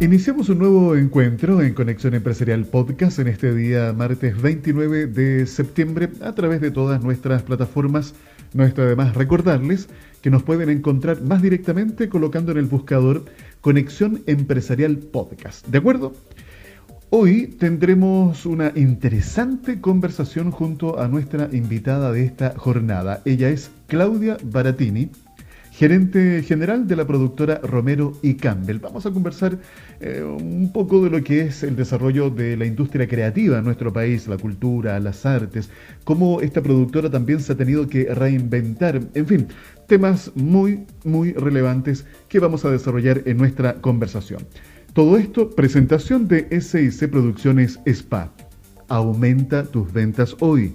Iniciamos un nuevo encuentro en Conexión Empresarial Podcast en este día martes 29 de septiembre a través de todas nuestras plataformas. No está además recordarles que nos pueden encontrar más directamente colocando en el buscador Conexión Empresarial Podcast. ¿De acuerdo? Hoy tendremos una interesante conversación junto a nuestra invitada de esta jornada. Ella es Claudia Baratini gerente general de la productora Romero y Campbell. Vamos a conversar eh, un poco de lo que es el desarrollo de la industria creativa en nuestro país, la cultura, las artes, cómo esta productora también se ha tenido que reinventar, en fin, temas muy, muy relevantes que vamos a desarrollar en nuestra conversación. Todo esto, presentación de SIC Producciones SPA. Aumenta tus ventas hoy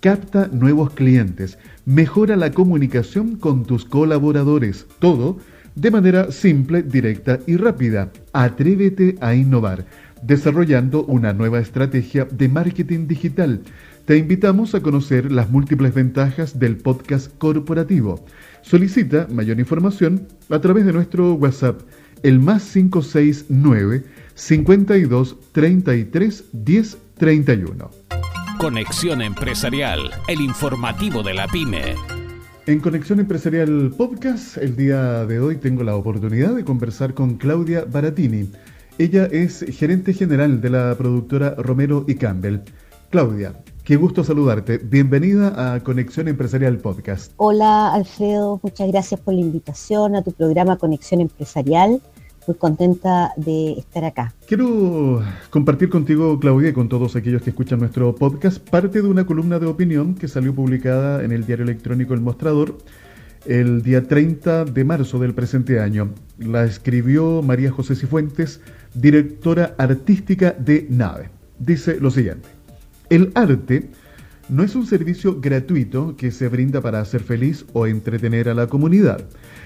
capta nuevos clientes, mejora la comunicación con tus colaboradores, todo de manera simple, directa y rápida. Atrévete a innovar, desarrollando una nueva estrategia de marketing digital. Te invitamos a conocer las múltiples ventajas del podcast corporativo. Solicita mayor información a través de nuestro WhatsApp, el más 569 52 33 10 31. Conexión Empresarial, el informativo de la pyme. En Conexión Empresarial Podcast, el día de hoy tengo la oportunidad de conversar con Claudia Baratini. Ella es gerente general de la productora Romero y Campbell. Claudia, qué gusto saludarte. Bienvenida a Conexión Empresarial Podcast. Hola Alfredo, muchas gracias por la invitación a tu programa Conexión Empresarial contenta de estar acá. Quiero compartir contigo, Claudia, y con todos aquellos que escuchan nuestro podcast, parte de una columna de opinión que salió publicada en el diario electrónico El Mostrador el día 30 de marzo del presente año. La escribió María José Cifuentes, directora artística de Nave. Dice lo siguiente, el arte no es un servicio gratuito que se brinda para hacer feliz o entretener a la comunidad,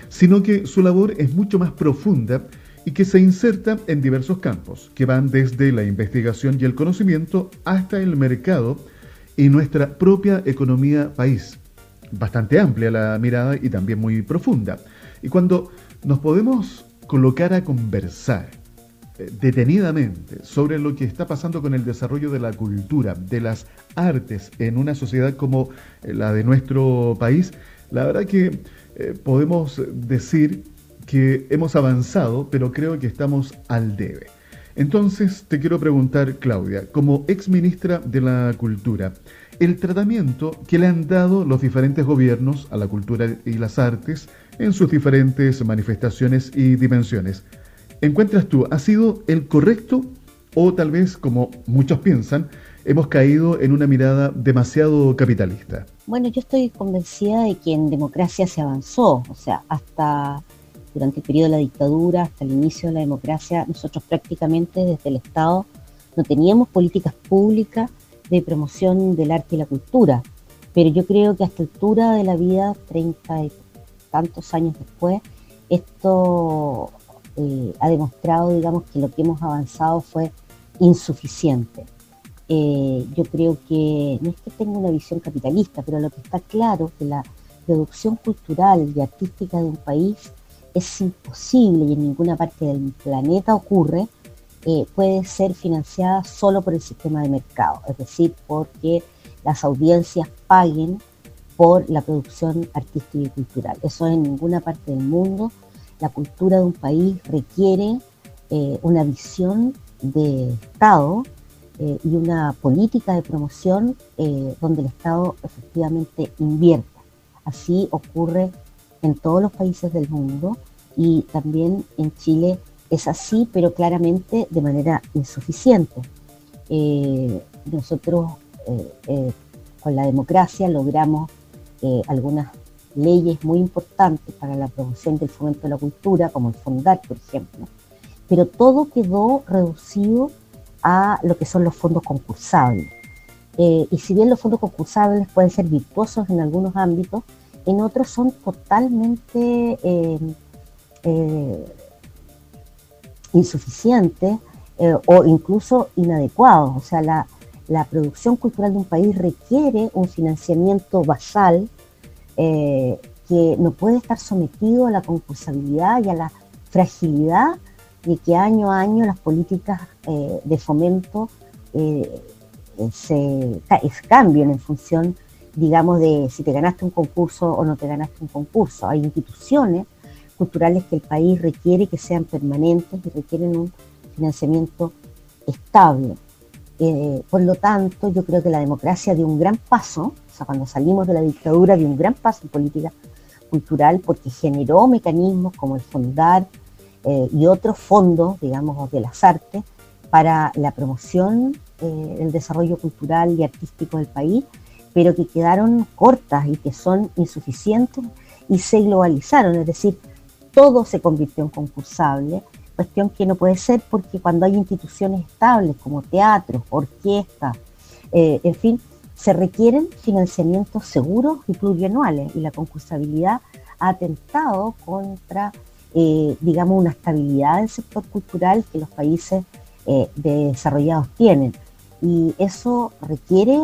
sino que su labor es mucho más profunda y que se inserta en diversos campos, que van desde la investigación y el conocimiento hasta el mercado y nuestra propia economía país. Bastante amplia la mirada y también muy profunda. Y cuando nos podemos colocar a conversar eh, detenidamente sobre lo que está pasando con el desarrollo de la cultura, de las artes en una sociedad como eh, la de nuestro país, la verdad que eh, podemos decir hemos avanzado, pero creo que estamos al debe. Entonces te quiero preguntar, Claudia, como ex ministra de la Cultura, el tratamiento que le han dado los diferentes gobiernos a la cultura y las artes en sus diferentes manifestaciones y dimensiones, ¿encuentras tú ha sido el correcto o tal vez, como muchos piensan, hemos caído en una mirada demasiado capitalista? Bueno, yo estoy convencida de que en democracia se avanzó, o sea, hasta durante el periodo de la dictadura hasta el inicio de la democracia, nosotros prácticamente desde el Estado no teníamos políticas públicas de promoción del arte y la cultura. Pero yo creo que a esta altura de la vida, treinta y tantos años después, esto eh, ha demostrado, digamos, que lo que hemos avanzado fue insuficiente. Eh, yo creo que no es que tenga una visión capitalista, pero lo que está claro es que la producción cultural y artística de un país es imposible y en ninguna parte del planeta ocurre, eh, puede ser financiada solo por el sistema de mercado, es decir, porque las audiencias paguen por la producción artística y cultural. Eso en ninguna parte del mundo. La cultura de un país requiere eh, una visión de Estado eh, y una política de promoción donde el Estado efectivamente invierta. Así ocurre en todos los países del mundo y también en Chile es así, pero claramente de manera insuficiente. Eh, nosotros eh, eh, con la democracia logramos algunas leyes muy importantes para la promoción del fomento de la cultura, como el FONDAR, por ejemplo, pero todo quedó reducido a lo que son los fondos concursables. y si bien los fondos concursables pueden ser virtuosos en algunos ámbitos, en otros son totalmente eh, eh, insuficientes eh, o incluso inadecuados. O sea, la, producción cultural de un país requiere un financiamiento basal que no puede estar sometido a la concursabilidad y a la fragilidad de que año a año las políticas de fomento se, cambien en función, digamos, de si te ganaste un concurso o no te ganaste un concurso. Hay instituciones culturales que el país requiere que sean permanentes y requieren un financiamiento estable. Eh, por lo tanto, yo creo que la democracia dio un gran paso, o sea, cuando salimos de la dictadura dio un gran paso en política cultural porque generó mecanismos como el Fondar eh, y otros fondos, digamos, de las artes para la promoción eh, desarrollo cultural y artístico del país, pero que quedaron cortas y que son insuficientes y se globalizaron, es decir, todo se convirtió en concursable, cuestión que no puede ser porque cuando hay instituciones estables como teatros, orquestas, eh, en fin, se requieren financiamientos seguros y plurianuales y la concursabilidad ha atentado contra, eh, digamos, una estabilidad del sector cultural que los países eh, desarrollados tienen. Y eso requiere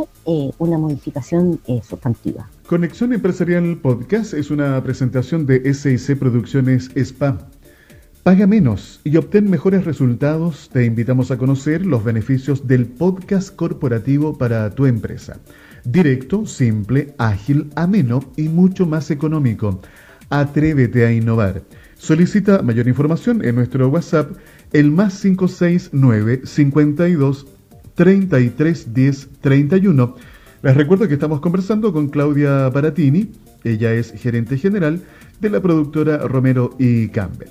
una modificación sustantiva. Conexión Empresarial Podcast es una presentación de SIC Producciones SPA. Paga menos y obtén mejores resultados. Te invitamos a conocer los beneficios del podcast corporativo para tu empresa. Directo, simple, ágil, ameno y mucho más económico. Atrévete a innovar. Solicita mayor información en nuestro WhatsApp, el más 569 52 33 10 31 les recuerdo que estamos conversando con Claudia Baratini, ella es gerente general de la productora Romero y Campbell.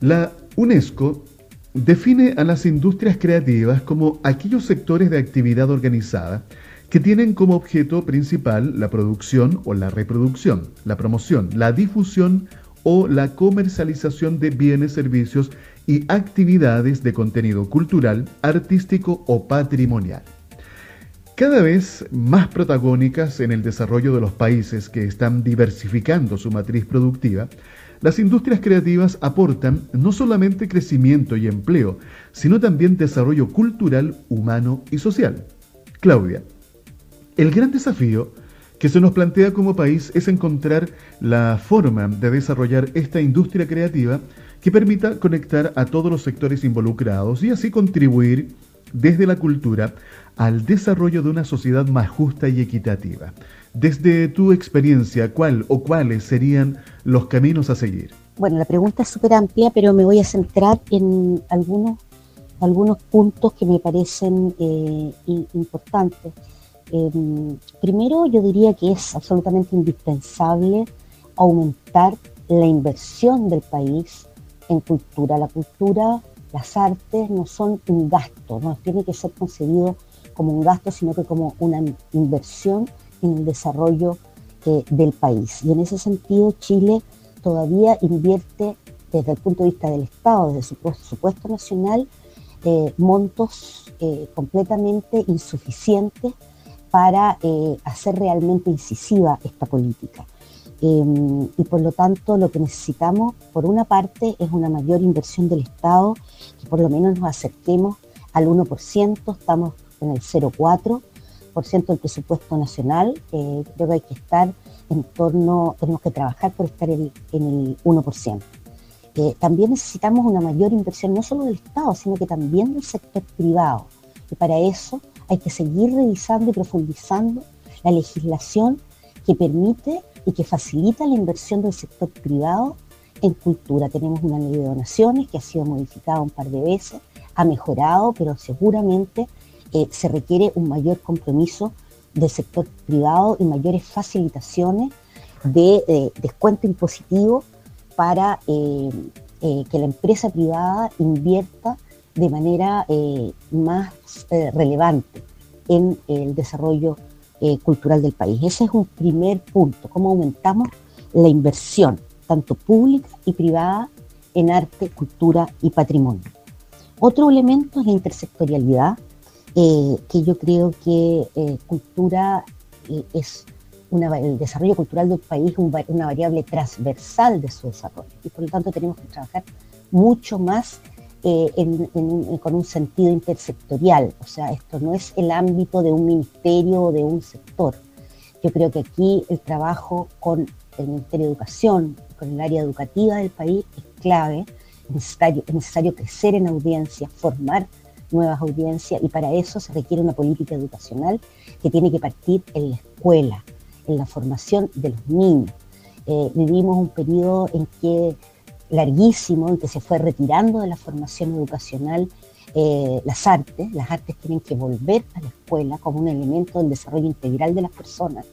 La UNESCO define a las industrias creativas como aquellos sectores de actividad organizada que tienen como objeto principal la producción o la reproducción, la promoción, la difusión o la comercialización de bienes, servicios y actividades de contenido cultural, artístico o patrimonial cada vez más protagónicas en el desarrollo de los países que están diversificando su matriz productiva, las industrias creativas aportan no solamente crecimiento y empleo, sino también desarrollo cultural, humano y social. Claudia, el gran desafío que se nos plantea como país es encontrar la forma de desarrollar esta industria creativa que permita conectar a todos los sectores involucrados y así contribuir desde la cultura al desarrollo de una sociedad más justa y equitativa. Desde tu experiencia, ¿cuál o cuáles serían los caminos a seguir? Bueno, la pregunta es súper amplia, pero me voy a centrar en algunos, algunos puntos que me parecen eh, importantes. Em, primero, yo diría que es absolutamente indispensable aumentar la inversión del país en cultura. La cultura las artes no son un gasto, no tiene que ser concebido como un gasto, sino que como una inversión en el desarrollo eh, del país. Y en ese sentido, Chile todavía invierte desde el punto de vista del Estado, desde su presupuesto nacional, eh, montos eh, completamente insuficientes para hacer realmente incisiva esta política. Em, y por lo tanto lo que necesitamos, por una parte, es una mayor inversión del Estado, que por lo menos nos acerquemos al 1%, estamos en el 0,4% del presupuesto nacional, creo que hay que estar en torno, tenemos que trabajar por estar en, el 1%. Eh, también necesitamos una mayor inversión no solo del Estado, sino que también del sector privado. Y para eso hay que seguir revisando y profundizando la legislación que permite y que facilita la inversión del sector privado en cultura. Tenemos una ley de donaciones que ha sido modificada un par de veces, ha mejorado, pero seguramente eh, se requiere un mayor compromiso del sector privado y mayores facilitaciones de eh, descuento impositivo para eh, que la empresa privada invierta de manera más relevante en el desarrollo eh, cultural del país. Ese es un primer punto, cómo aumentamos la inversión, tanto pública y privada, en arte, cultura y patrimonio. Otro elemento es la intersectorialidad, eh, que yo creo que eh, cultura es una, el desarrollo cultural del país es una variable transversal de su desarrollo y por lo tanto tenemos que trabajar mucho más eh, con un sentido intersectorial. O sea, esto no es el ámbito de un ministerio o de un sector. Yo creo que aquí el trabajo con el Ministerio de Educación, con el área educativa del país, es clave, es necesario, es necesario crecer en audiencia, formar nuevas audiencias y para eso se requiere una política educacional que tiene que partir en la escuela, en la formación de los niños. Eh, vivimos un periodo en que larguísimo, en que se fue retirando de la formación educacional eh, las artes. Las artes tienen que volver a la escuela como un elemento del desarrollo integral de las personas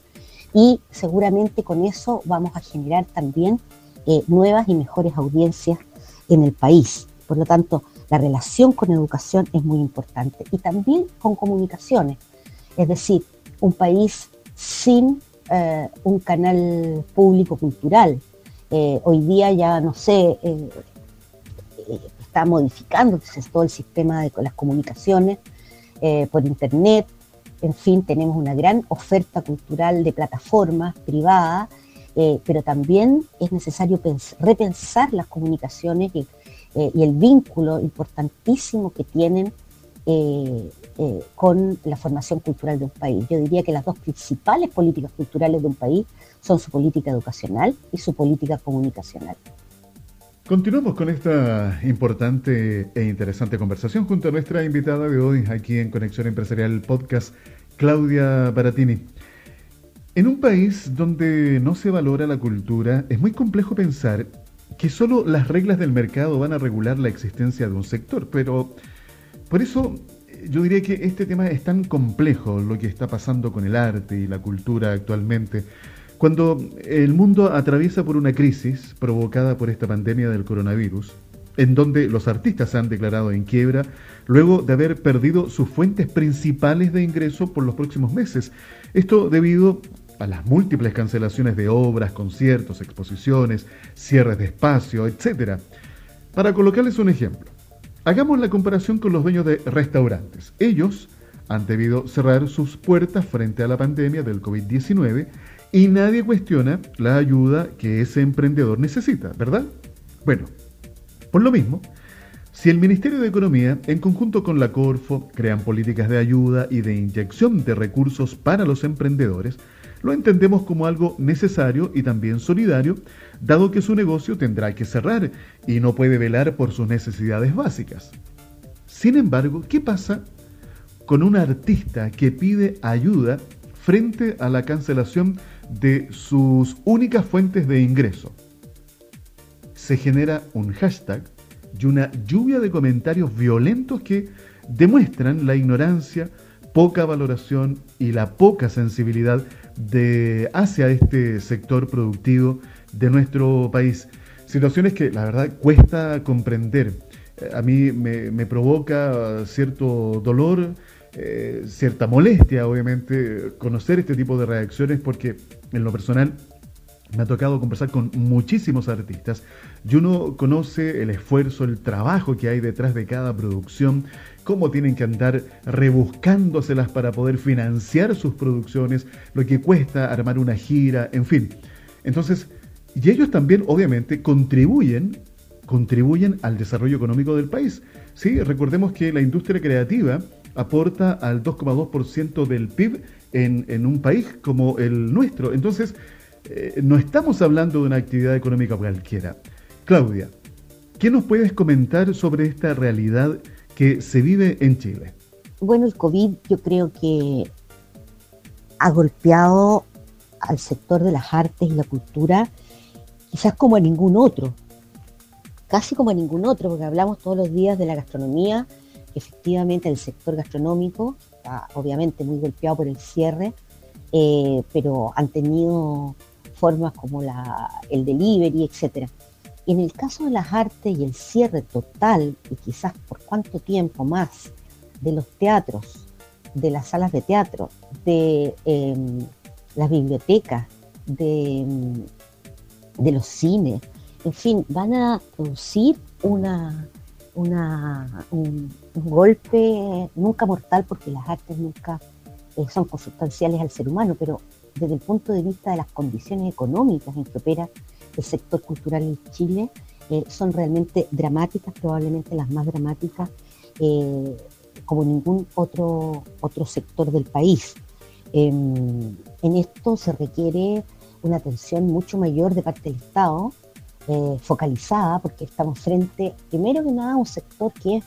y seguramente con eso vamos a generar también eh, nuevas y mejores audiencias en el país. Por lo tanto, la relación con educación es muy importante y también con comunicaciones. Es decir, un país sin eh, un canal público cultural. Eh, hoy día ya, no sé, eh, está modificándose todo el sistema de las comunicaciones por Internet. En fin, tenemos una gran oferta cultural de plataformas privadas, pero también es necesario repensar las comunicaciones y eh, y el vínculo importantísimo que tienen eh, eh, con la formación cultural de un país. Yo diría que las dos principales políticas culturales de un país son su política educacional y su política comunicacional. Continuamos con esta importante e interesante conversación junto a nuestra invitada de hoy aquí en Conexión Empresarial Podcast, Claudia Baratini. En un país donde no se valora la cultura, es muy complejo pensar que solo las reglas del mercado van a regular la existencia de un sector, pero por eso eh, yo diría que este tema es tan complejo, lo que está pasando con el arte y la cultura actualmente, cuando el mundo atraviesa por una crisis provocada por esta pandemia del coronavirus, en donde los artistas se han declarado en quiebra luego de haber perdido sus fuentes principales de ingreso por los próximos meses. Esto debido a las múltiples cancelaciones de obras, conciertos, exposiciones, cierres de espacio, etc. Para colocarles un ejemplo, hagamos la comparación con los dueños de restaurantes. Ellos han debido cerrar sus puertas frente a la pandemia del COVID-19 y nadie cuestiona la ayuda que ese emprendedor necesita, ¿verdad? Bueno, por lo mismo, si el Ministerio de Economía, en conjunto con la Corfo, crean políticas de ayuda y de inyección de recursos para los emprendedores, lo entendemos como algo necesario y también solidario, dado que su negocio tendrá que cerrar y no puede velar por sus necesidades básicas. Sin embargo, ¿qué pasa con un artista que pide ayuda frente a la cancelación de sus únicas fuentes de ingreso? Se genera un hashtag y una lluvia de comentarios violentos que demuestran la ignorancia, poca valoración y la poca sensibilidad de, hacia este sector productivo de nuestro país. Situaciones que la verdad cuesta comprender. Eh, a mí me, provoca cierto dolor, eh, cierta molestia, obviamente, conocer este tipo de reacciones porque en lo personal me ha tocado conversar con muchísimos artistas y uno conoce el esfuerzo, el trabajo que hay detrás de cada producción, cómo tienen que andar rebuscándoselas para poder financiar sus producciones, lo que cuesta armar una gira, en fin. Entonces, y ellos también obviamente contribuyen contribuyen al desarrollo económico del país. Sí, recordemos que la industria creativa aporta al 2,2% del PIB en, un país como el nuestro. Entonces, eh, no estamos hablando de una actividad económica cualquiera. Claudia, ¿qué nos puedes comentar sobre esta realidad que se vive en Chile? Bueno, el COVID yo creo que ha golpeado al sector de las artes y la cultura quizás como a ningún otro, casi como a ningún otro, porque hablamos todos los días de la gastronomía, que efectivamente el sector gastronómico está obviamente muy golpeado por el cierre, eh, pero han tenido formas como el delivery, En el caso de las artes y el cierre total, y quizás por cuánto tiempo más, de los teatros, de las salas de teatro, de em, las bibliotecas, de, em, de, los cines, en fin, van a producir un, golpe nunca mortal porque las artes nunca eh, son consustanciales al ser humano, pero desde el punto de vista de las condiciones económicas en que opera sector cultural en Chile, eh, son realmente dramáticas, probablemente las más dramáticas eh, como ningún otro, otro sector del país. Em, en esto se requiere una atención mucho mayor de parte del Estado, focalizada, porque estamos frente, primero que nada, a un sector que es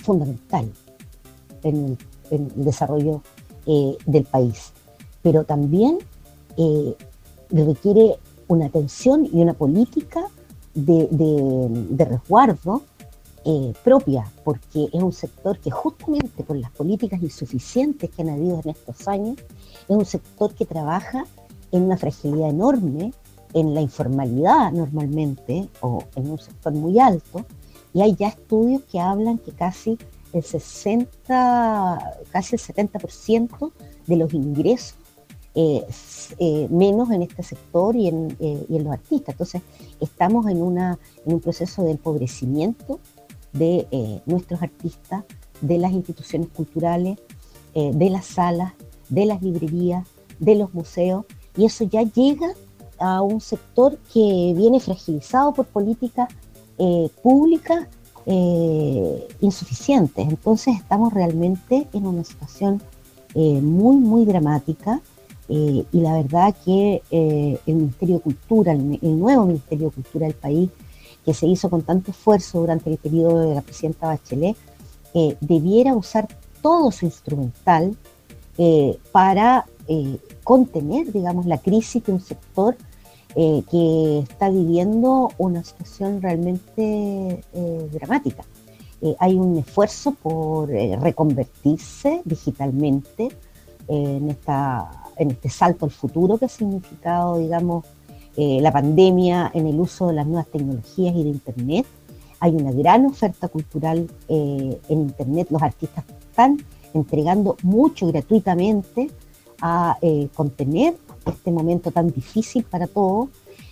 fundamental en el, desarrollo del país, pero también requiere una atención y una política de, resguardo eh, propia, porque es un sector que justamente por las políticas insuficientes que han habido en estos años, es un sector que trabaja en una fragilidad enorme, en la informalidad normalmente, o en un sector muy alto, y hay ya estudios que hablan que casi el 60, casi el 70% de los ingresos eh, eh, menos en este sector y en, eh, y en, los artistas. Entonces, estamos en un proceso de empobrecimiento de nuestros artistas, de las instituciones culturales, de las salas, de las librerías, de los museos, y eso ya llega a un sector que viene fragilizado por políticas públicas insuficientes. Entonces, estamos realmente en una situación muy, muy dramática eh, y la verdad que eh, el Ministerio de Cultura, el, nuevo Ministerio de Cultura del país, que se hizo con tanto esfuerzo durante el periodo de la presidenta Bachelet, eh, debiera usar todo su instrumental para contener, digamos, la crisis de un sector que está viviendo una situación realmente dramática. hay un esfuerzo por reconvertirse digitalmente en esta en este salto al futuro que ha significado, digamos, eh, la pandemia en el uso de las nuevas tecnologías y de Internet. Hay una gran oferta cultural eh, en Internet. Los artistas están entregando mucho gratuitamente a eh, contener este momento tan difícil para todos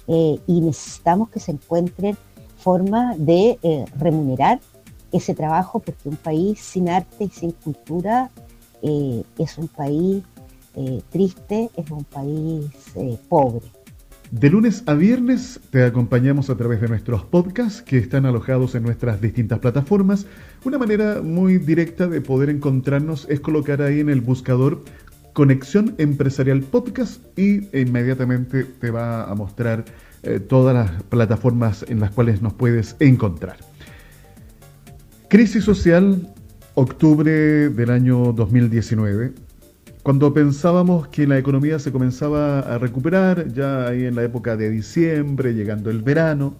y necesitamos que se encuentren formas de remunerar ese trabajo porque un país sin arte y sin cultura es un país eh, triste, es un país eh, pobre. De lunes a viernes te acompañamos a través de nuestros podcasts que están alojados en nuestras distintas plataformas. Una manera muy directa de poder encontrarnos es colocar ahí en el buscador Conexión Empresarial Podcast y inmediatamente te va a mostrar eh, todas las plataformas en las cuales nos puedes encontrar. Crisis social, octubre del año 2019 cuando pensábamos que la economía se comenzaba a recuperar, ya ahí en la época de diciembre, llegando el verano,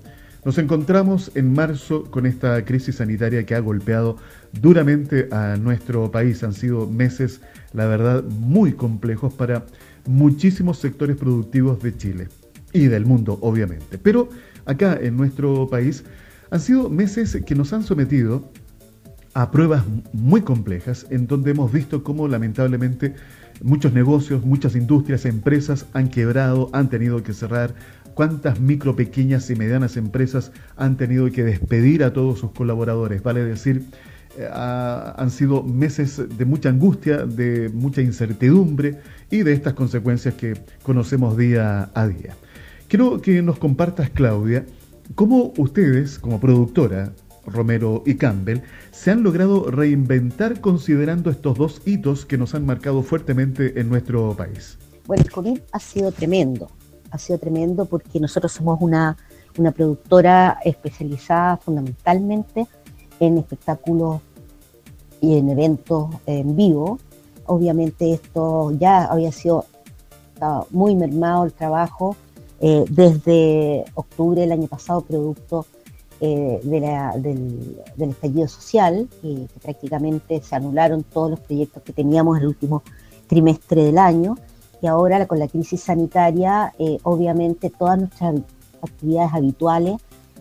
nos encontramos en marzo con esta crisis sanitaria que ha golpeado duramente a nuestro país. Han sido meses, la verdad, muy complejos para muchísimos sectores productivos de Chile y del mundo, obviamente. Pero acá en nuestro país han sido meses que nos han sometido a pruebas muy complejas en donde hemos visto cómo lamentablemente muchos negocios, muchas industrias, empresas han quebrado, han tenido que cerrar, cuántas micro, pequeñas y medianas empresas han tenido que despedir a todos sus colaboradores. Vale decir, eh, han sido meses de mucha angustia, de mucha incertidumbre y de estas consecuencias que conocemos día a día. Quiero que nos compartas, Claudia, cómo ustedes, como productora, Romero y Campbell, se han logrado reinventar considerando estos dos hitos que nos han marcado fuertemente en nuestro país. Bueno, el COVID ha sido tremendo, ha sido tremendo porque nosotros somos una, una productora especializada fundamentalmente en espectáculos y en eventos en vivo. Obviamente esto ya había sido muy mermado el trabajo eh, desde octubre del año pasado, producto eh, del, estallido social, que prácticamente se anularon todos los proyectos que teníamos en el último trimestre del año, y ahora con la crisis sanitaria, eh, obviamente todas nuestras actividades habituales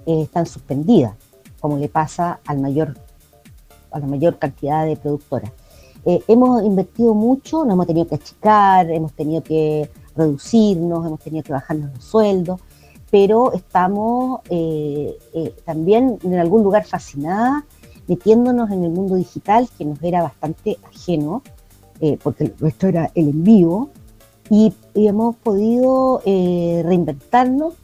eh, están suspendidas, como le pasa a la mayor cantidad de productoras. hemos invertido mucho, nos hemos tenido que achicar, hemos tenido que reducirnos, hemos tenido que bajarnos los sueldos, pero estamos eh, eh, también en algún lugar fascinada, metiéndonos en el mundo digital, que nos era bastante ajeno, eh, porque esto era el en vivo, y, hemos podido reinventarnos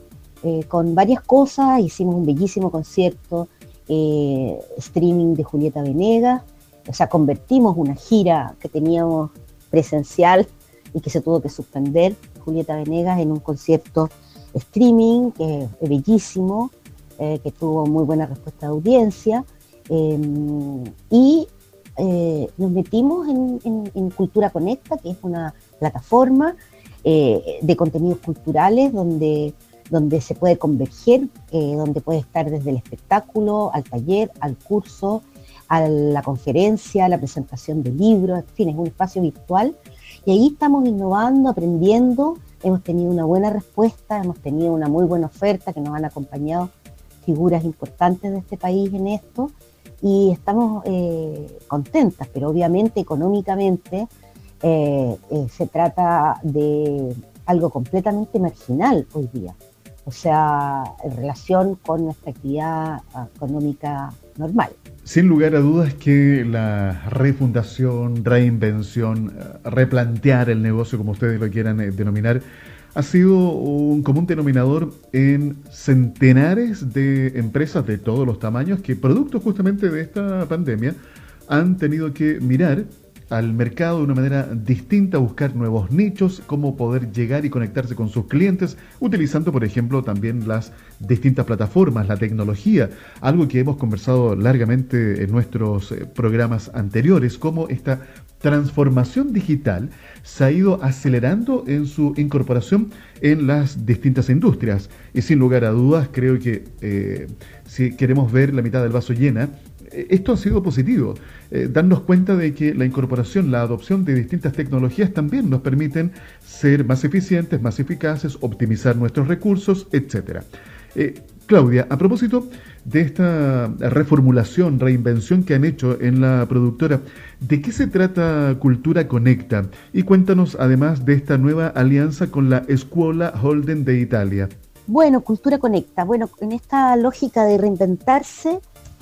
con varias cosas, hicimos un bellísimo concierto, streaming de Julieta Venegas, o sea, convertimos una gira que teníamos presencial y que se tuvo que suspender, Julieta Venegas, en un concierto streaming, que es bellísimo, eh, que tuvo muy buena respuesta de audiencia. Em, y eh, nos metimos en, Cultura Conecta, que es una plataforma eh, de contenidos culturales donde, donde se puede converger, donde puede estar desde el espectáculo, al taller, al curso, a la conferencia, a la presentación de libros, en fin, es un espacio virtual. Y ahí estamos innovando, aprendiendo, hemos tenido una buena respuesta, hemos tenido una muy buena oferta que nos han acompañado figuras importantes de este país en esto y estamos eh, contentas, pero obviamente económicamente eh, eh, se trata de algo completamente marginal hoy día, o sea, en relación con nuestra actividad económica normal. Sin lugar a dudas que la refundación, reinvención, replantear el negocio, como ustedes lo quieran denominar, ha sido un común denominador en centenares de empresas de todos los tamaños que, producto justamente de esta pandemia, han tenido que mirar al mercado de una manera distinta, buscar nuevos nichos, cómo poder llegar y conectarse con sus clientes, utilizando, por ejemplo, también las distintas plataformas, la tecnología, algo que hemos conversado largamente en nuestros eh, programas anteriores, cómo esta transformación digital se ha ido acelerando en su incorporación en las distintas industrias. Y sin lugar a dudas, creo que eh, si queremos ver la mitad del vaso llena, esto ha sido positivo. Eh, darnos cuenta de que la incorporación, la adopción de distintas tecnologías también nos permiten ser más eficientes, más eficaces, optimizar nuestros recursos, etc. Claudia, a propósito de esta reformulación, reinvención que han hecho en la productora, ¿de qué se trata Cultura Conecta? Y cuéntanos además de esta nueva alianza con la Escuela Holden de Italia. Bueno, Cultura Conecta. Bueno, en esta lógica de reinventarse,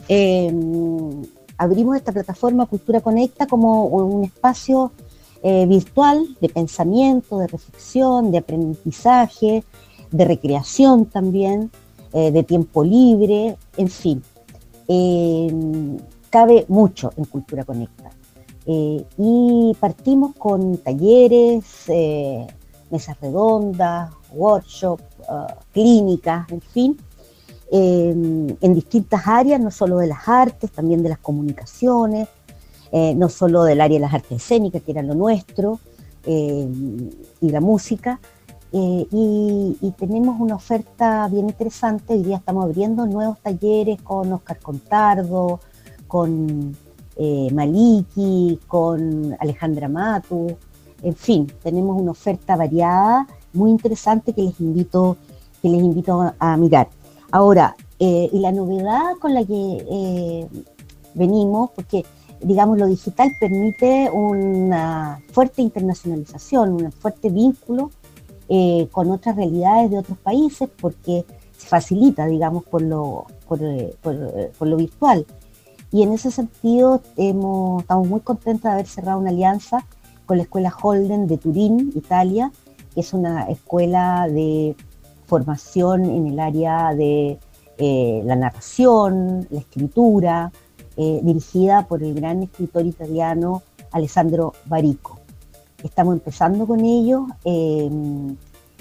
em, abrimos esta plataforma Cultura Conecta como un espacio eh, virtual de pensamiento, de reflexión, de aprendizaje, de recreación también eh, de tiempo libre, en fin. Eh, cabe mucho en Cultura Conecta. Eh, y partimos con talleres, mesas redondas, workshops, clínicas, en fin, en distintas áreas, no solo de las artes, también de las comunicaciones, no solo del área de las artes escénicas, que era lo nuestro, y la música, eh, y, tenemos una oferta bien interesante. Hoy día estamos abriendo nuevos talleres con Oscar Contardo, con eh, Maliki, con Alejandra Matu. En fin, tenemos una oferta variada, muy interesante que les invito, que les invito a, mirar. Ahora, eh, y la novedad con la que venimos, porque digamos lo digital permite una fuerte internacionalización, un fuerte vínculo eh, con otras realidades de otros países porque se facilita, digamos, por lo, eh, eh, virtual. Y en ese sentido estamos muy contentos de haber cerrado una alianza con la Escuela Holden de Turín, Italia, que es una escuela de formación en el área de la narración, la escritura, dirigida por el gran escritor italiano Alessandro Barico. Estamos empezando con ellos. Em,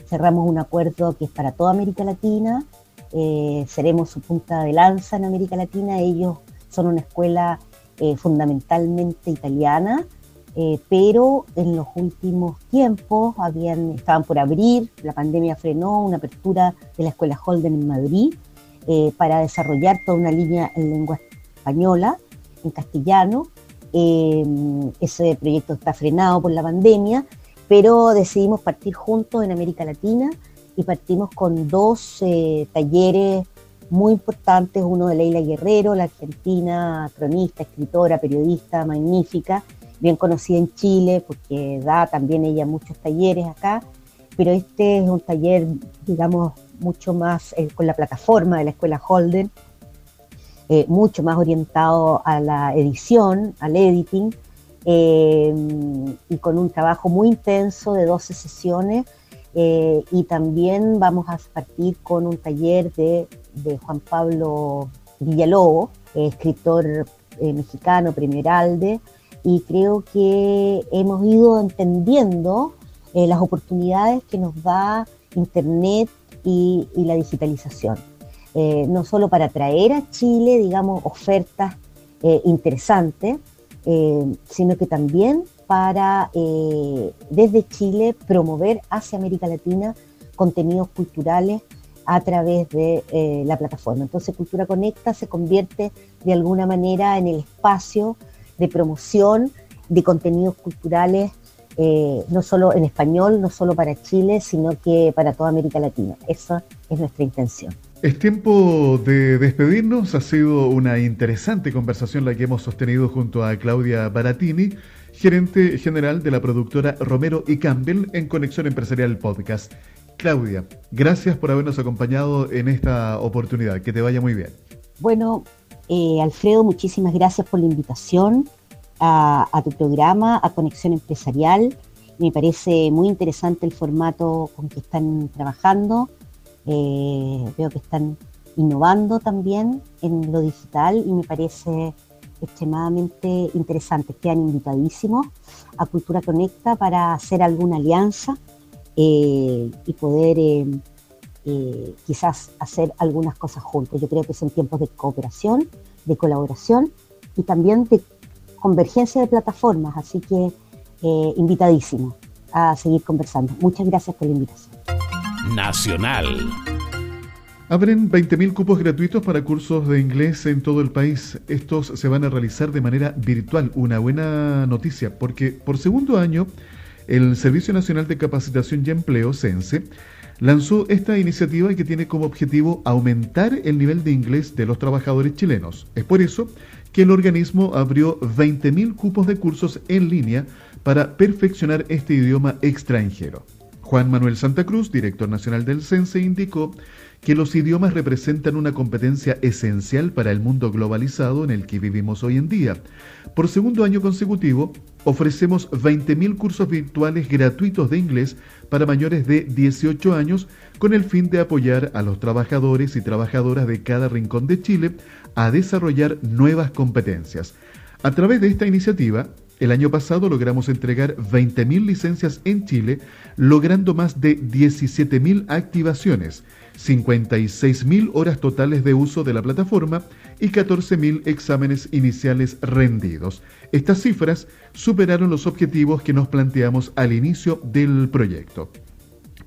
cerramos un acuerdo que es para toda América Latina. Eh, seremos su punta de lanza en América Latina. Ellos son una escuela eh, fundamentalmente italiana, eh, pero en los últimos tiempos habían, estaban por abrir, la pandemia frenó una apertura de la escuela Holden en Madrid para desarrollar toda una línea en lengua española, en castellano, eh, ese proyecto está frenado por la pandemia, pero decidimos partir juntos en América Latina y partimos con dos eh, talleres muy importantes, uno de Leila Guerrero, la argentina, cronista, escritora, periodista, magnífica, bien conocida en Chile porque da también ella muchos talleres acá, pero este es un taller, digamos, mucho más eh, con la plataforma de la Escuela Holden, eh, mucho más orientado a la edición, al editing, eh, y con un trabajo muy intenso de 12 sesiones. Eh, y también vamos a partir con un taller de, Juan Pablo Villalobos, escritor mexicano, premio y creo que hemos ido entendiendo las oportunidades que nos da Internet y, la digitalización. Eh, no solo para traer a Chile, digamos, ofertas eh, interesantes, sino que también para desde Chile promover hacia América Latina contenidos culturales a través de la plataforma. Entonces Cultura Conecta se convierte de alguna manera en el espacio de promoción de contenidos culturales eh, no solo en español, no solo para Chile, sino que para toda América Latina. Esa es nuestra intención. Es tiempo de despedirnos. Ha sido una interesante conversación la que hemos sostenido junto a Claudia Baratini, gerente general de la productora Romero y Campbell en Conexión Empresarial Podcast. Claudia, gracias por habernos acompañado en esta oportunidad. Que te vaya muy bien. Bueno, eh, Alfredo, muchísimas gracias por la invitación a, tu programa, a Conexión Empresarial. Me parece muy interesante el formato con que están trabajando. Eh, veo que están innovando también en lo digital y me parece extremadamente interesante. Quedan invitadísimos a Cultura Conecta para hacer alguna alianza eh, y poder eh, quizás hacer algunas cosas juntos. Yo creo que son tiempos de cooperación, de colaboración y también de convergencia de plataformas, así que eh, invitadísimo a seguir conversando. Muchas gracias por la invitación. Nacional. Abren 20.000 cupos gratuitos para cursos de inglés en todo el país. Estos se van a realizar de manera virtual. Una buena noticia, porque por segundo año el Servicio Nacional de Capacitación y Empleo, CENSE, lanzó esta iniciativa que tiene como objetivo aumentar el nivel de inglés de los trabajadores chilenos. Es por eso que el organismo abrió 20.000 cupos de cursos en línea para perfeccionar este idioma extranjero. Juan Manuel Santa Cruz, director nacional del CENSE, indicó que los idiomas representan una competencia esencial para el mundo globalizado en el que vivimos hoy en día. Por segundo año consecutivo, ofrecemos 20.000 cursos virtuales gratuitos de inglés para mayores de 18 años con el fin de apoyar a los trabajadores y trabajadoras de cada rincón de Chile a desarrollar nuevas competencias. A través de esta iniciativa, el año pasado logramos entregar 20.000 licencias en Chile, logrando más de 17.000 activaciones, 56.000 horas totales de uso de la plataforma y 14.000 exámenes iniciales rendidos. Estas cifras superaron los objetivos que nos planteamos al inicio del proyecto.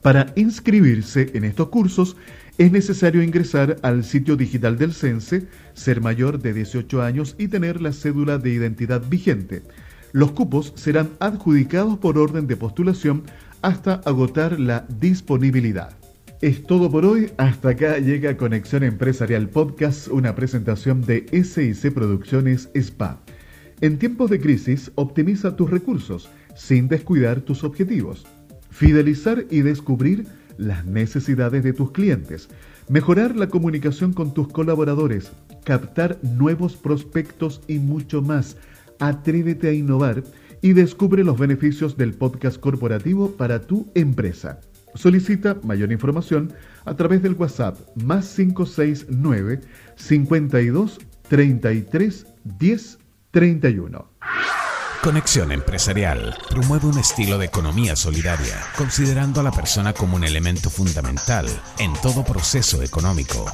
Para inscribirse en estos cursos es necesario ingresar al sitio digital del CENSE, ser mayor de 18 años y tener la cédula de identidad vigente. Los cupos serán adjudicados por orden de postulación hasta agotar la disponibilidad. Es todo por hoy. Hasta acá llega Conexión Empresarial Podcast, una presentación de SIC Producciones SPA. En tiempos de crisis, optimiza tus recursos sin descuidar tus objetivos. Fidelizar y descubrir las necesidades de tus clientes. Mejorar la comunicación con tus colaboradores. Captar nuevos prospectos y mucho más. Atrévete a innovar y descubre los beneficios del podcast corporativo para tu empresa. Solicita mayor información a través del WhatsApp más 569 52 33 10 31. Conexión Empresarial promueve un estilo de economía solidaria, considerando a la persona como un elemento fundamental en todo proceso económico.